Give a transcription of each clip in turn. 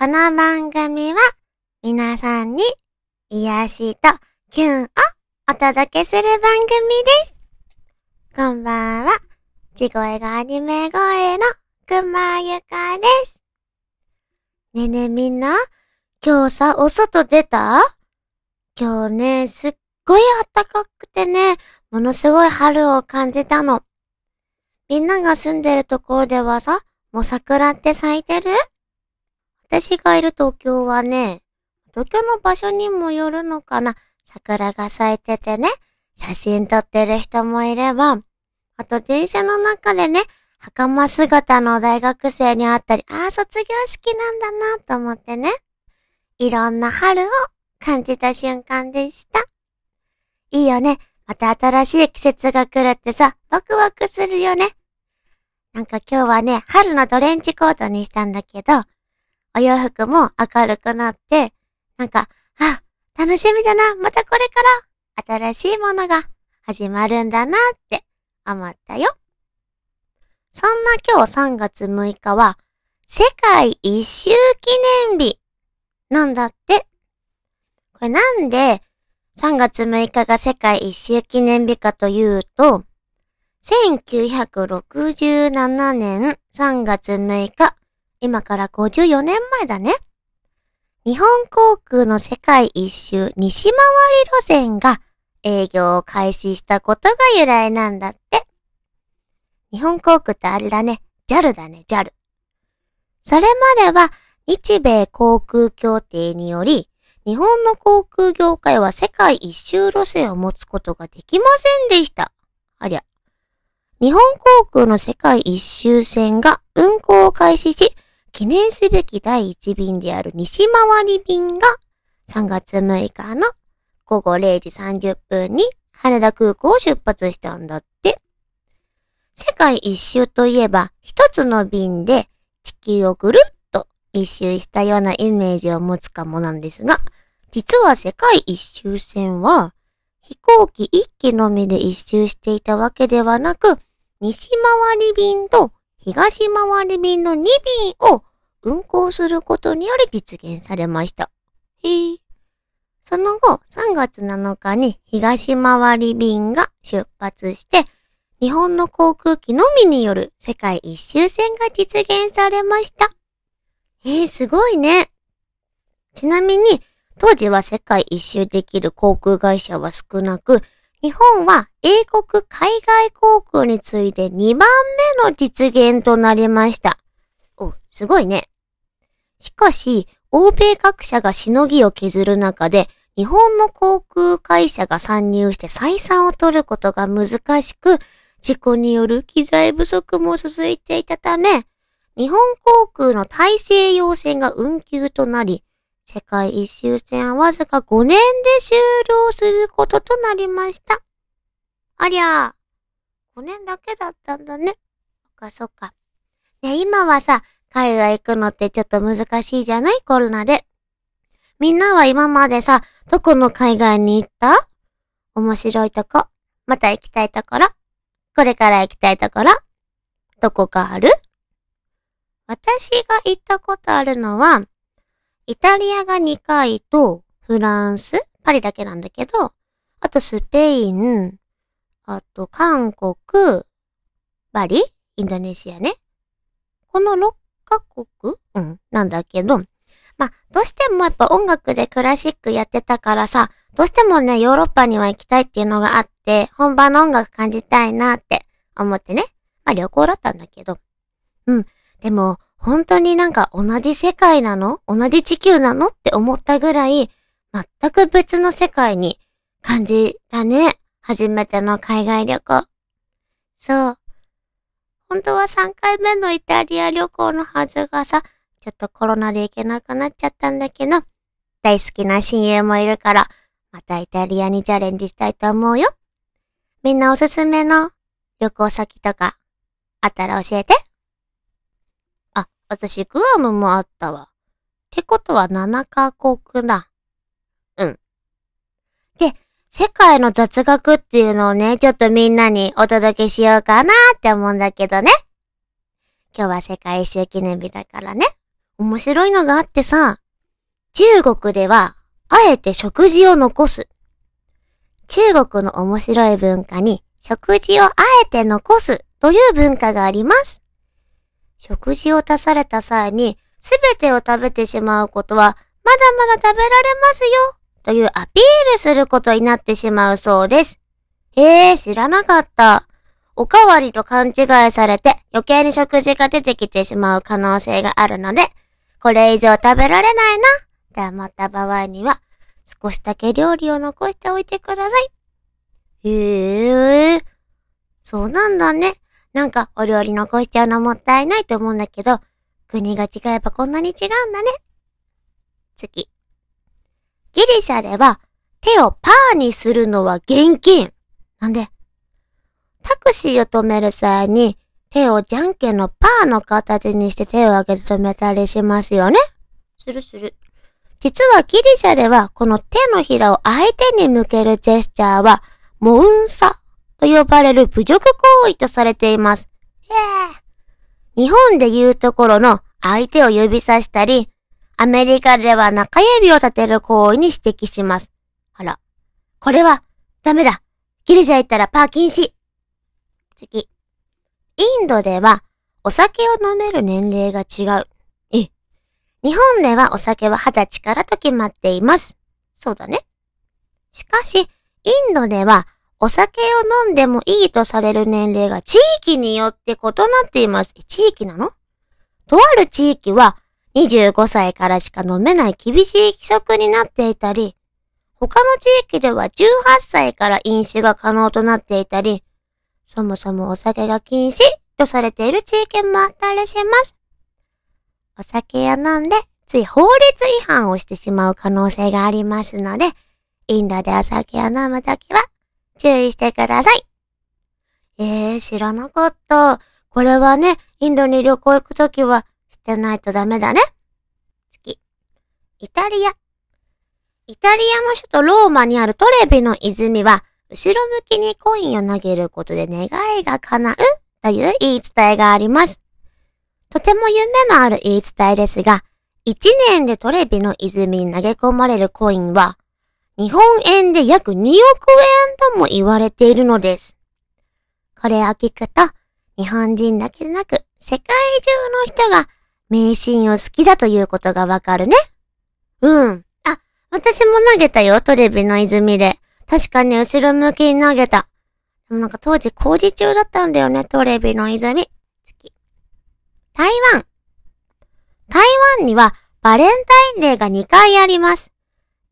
この番組は皆さんに癒しとキュンをお届けする番組です。こんばんは。地声がアニメ声のくまゆかです。ねえねえみんな、今日さ、お外出た？今日ね、すっごい暖かくてね、ものすごい春を感じたの。みんなが住んでるところではさ、もう桜って咲いてる？私がいる東京はね、東京の場所にもよるのかな、桜が咲いててね、写真撮ってる人もいれば、あと電車の中でね、袴姿の大学生に会ったり、ああ、卒業式なんだなと思ってね、いろんな春を感じた瞬間でした。いいよね。また新しい季節が来るってさ、ワクワクするよね。なんか今日はね、春のトレンチコートにしたんだけど、お洋服も明るくなって、なんか、あ、楽しみだな、またこれから新しいものが始まるんだなって思ったよ。そんな今日3月6日は、世界一周記念日なんだって。これなんで3月6日が世界一周記念日かというと、1967年3月6日、今から54年前だね。日本航空の世界一周西回り路線が営業を開始したことが由来なんだって。日本航空ってあれだね。JAL だね、JAL。それまでは日米航空協定により、日本の航空業界は世界一周路線を持つことができませんでした。ありゃ。日本航空の世界一周線が運航を開始し、記念すべき第一便である西回り便が3月6日の午後0時30分に羽田空港を出発したんだって。世界一周といえば一つの便で地球をぐるっと一周したようなイメージを持つかもなんですが、実は世界一周線は飛行機一機のみで一周していたわけではなく、西回り便と東回り便の2便を運行することにより実現されました。へえ。その後、3月7日に東回り便が出発して、日本の航空機のみによる世界一周線が実現されました。えー、すごいね。ちなみに、当時は世界一周できる航空会社は少なく、日本は英国海外航空に次いで2番目の実現となりました。お、すごいね。しかし、欧米各社がしのぎを削る中で、日本の航空会社が参入して採算を取ることが難しく、事故による機材不足も続いていたため、日本航空の大西洋線が運休となり、世界一周線はわずか5年で終了することとなりました。ありゃー、5年だけだったんだね。そっかそっか。ね、今はさ、海外行くのってちょっと難しいじゃない？コロナで。みんなは今までさ、どこの海外に行った？面白いとこ。また行きたいところ。これから行きたいところ。どこかある？私が行ったことあるのは、イタリアが2回と、フランス、パリだけなんだけど、あとスペイン、あと韓国、バリ、インドネシアね。この6カ国？うん、なんだけど、まあ、どうしてもやっぱ音楽でクラシックやってたからさ、どうしてもね、ヨーロッパには行きたいっていうのがあって、本場の音楽感じたいなって思ってね。まあ旅行だったんだけど。うん。でも、本当になんか同じ世界なの？同じ地球なの？って思ったぐらい、全く別の世界に感じたね。初めての海外旅行。そう。本当は3回目のイタリア旅行のはずがさ、ちょっとコロナで行けなくなっちゃったんだけど、大好きな親友もいるから、またイタリアにチャレンジしたいと思うよ。みんなおすすめの旅行先とか、あったら教えて。あ、私グアムもあったわ。ってことは7カ国だ。世界の雑学っていうのをね、ちょっとみんなにお届けしようかなって思うんだけどね。今日は世界一周記念日だからね。面白いのがあってさ、中国では、あえて食事を残す。中国の面白い文化に、食事をあえて残すという文化があります。食事を足された際に、すべてを食べてしまうことは、まだまだ食べられますよ、というアピールすることになってしまうそうです。えー、知らなかった。おかわりと勘違いされて余計に食事が出てきてしまう可能性があるので、これ以上食べられないな、って思った場合には、少しだけ料理を残しておいてください。へえ、そうなんだね。なんかお料理残しちゃうのもったいないと思うんだけど、国が違えばこんなに違うんだね。次。ギリシャでは手をパーにするのは現金。なんでタクシーを止める際に手をじゃんけんのパーの形にして手を上げて止めたりしますよね。するする。実はギリシャではこの手のひらを相手に向けるジェスチャーはモウンサと呼ばれる侮辱行為とされています。日本で言うところの相手を指さしたり、アメリカでは中指を立てる行為に指摘します。あら、これはダメだ。ギリシャ行ったらパー禁止。次。インドではお酒を飲める年齢が違う。え、日本ではお酒は二十歳からと決まっています。そうだね。しかし、インドではお酒を飲んでもいいとされる年齢が地域によって異なっています。地域なの？とある地域は25歳からしか飲めない厳しい規則になっていたり、他の地域では18歳から飲酒が可能となっていたり、そもそもお酒が禁止とされている地域もあったりします。お酒を飲んでつい法律違反をしてしまう可能性がありますので、インドでお酒を飲むときは注意してください。えー、知らなかった。これはね、インドに旅行行くときはしてないとダメだね。次。イタリア。イタリアの首都ローマにあるトレビの泉は、後ろ向きにコインを投げることで願いが叶うという言い伝えがあります。とても夢のある言い伝えですが、1年でトレビの泉に投げ込まれるコインは、日本円で約2億円とも言われているのです。これを聞くと、日本人だけでなく、世界中の人が迷信を好きだということがわかるね。うん。あ、私も投げたよ、トレビの泉で。確かに後ろ向きに投げた。でもなんか当時工事中だったんだよね、トレビの泉。次。台湾。台湾にはバレンタインデーが2回あります。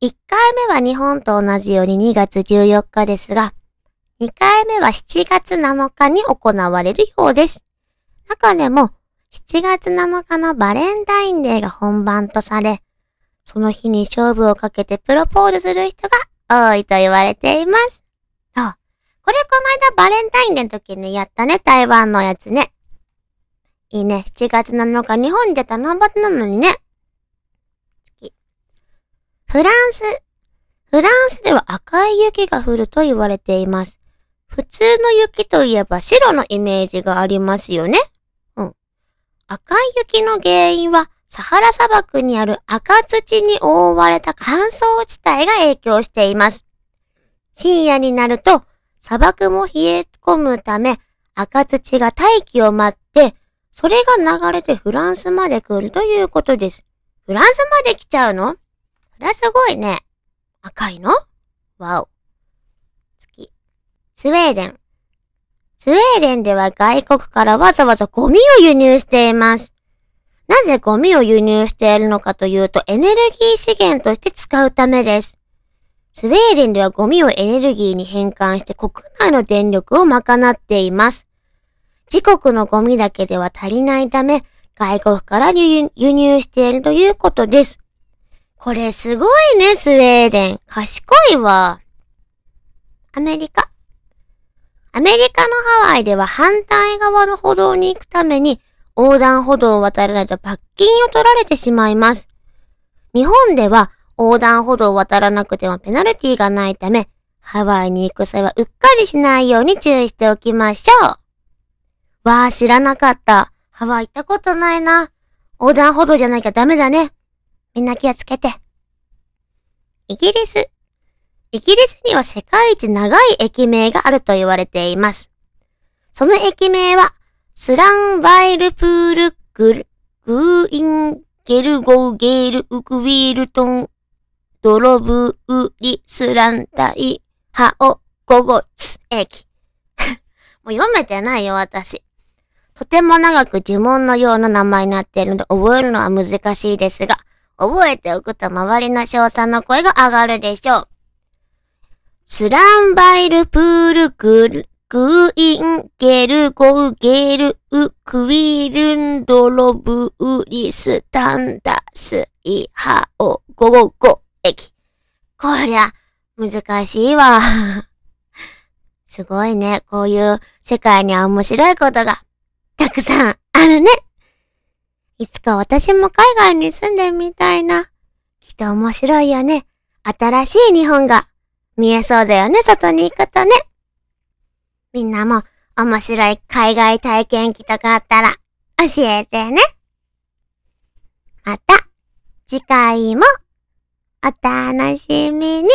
1回目は日本と同じように2月14日ですが、2回目は7月7日に行われるようです。中でも、7月7日のバレンタインデーが本番とされ、その日に勝負をかけてプロポーズする人が多いと言われています。そう。これこの間バレンタインデーの時にやったね、台湾のやつね。いいね、7月7日日本で七夕なのにね。フランス。フランスでは赤い雪が降ると言われています。普通の雪といえば白のイメージがありますよね。赤い雪の原因はサハラ砂漠にある赤土に覆われた乾燥地帯が影響しています。深夜になると砂漠も冷え込むため赤土が大気を待って、それが流れてフランスまで来るということです。フランスまで来ちゃうの？これはすごいね。赤いの？わお。次。スウェーデン。スウェーデンでは外国からわざわざゴミを輸入しています。なぜゴミを輸入しているのかというとエネルギー資源として使うためです。スウェーデンではゴミをエネルギーに変換して国内の電力を賄っています。自国のゴミだけでは足りないため、外国から輸入しているということです。これすごいね、スウェーデン。賢いわ。アメリカ。アメリカのハワイでは反対側の歩道に行くために横断歩道を渡らないと罰金を取られてしまいます。日本では横断歩道を渡らなくてもペナルティがないため、ハワイに行く際はうっかりしないように注意しておきましょう。わあ、知らなかった。ハワイ行ったことないな。横断歩道じゃなきゃダメだね。みんな気をつけて。イギリス。イギリスには世界一長い駅名があると言われています。その駅名は、スランバイルプールグル、グーインゲルゴーゲールウクウィールトンドロブウリスランタイハオゴゴツ駅。もう読めてないよ、私。とても長く呪文のような名前になっているので覚えるのは難しいですが、覚えておくと周りの賞賛の声が上がるでしょう。スランバイルプールグル、グーインゲルゴウゲルウクイルンドロブウリスタンダスイハオゴゴゴ駅。こりゃ、難しいわ。すごいね。こういう世界には面白いことがたくさんあるね。いつか私も海外に住んでみたいな。きっと面白いよね。新しい日本が見えそうだよね、外に行くとね。みんなも面白い海外体験記とかあったら教えてね。また次回もお楽しみに。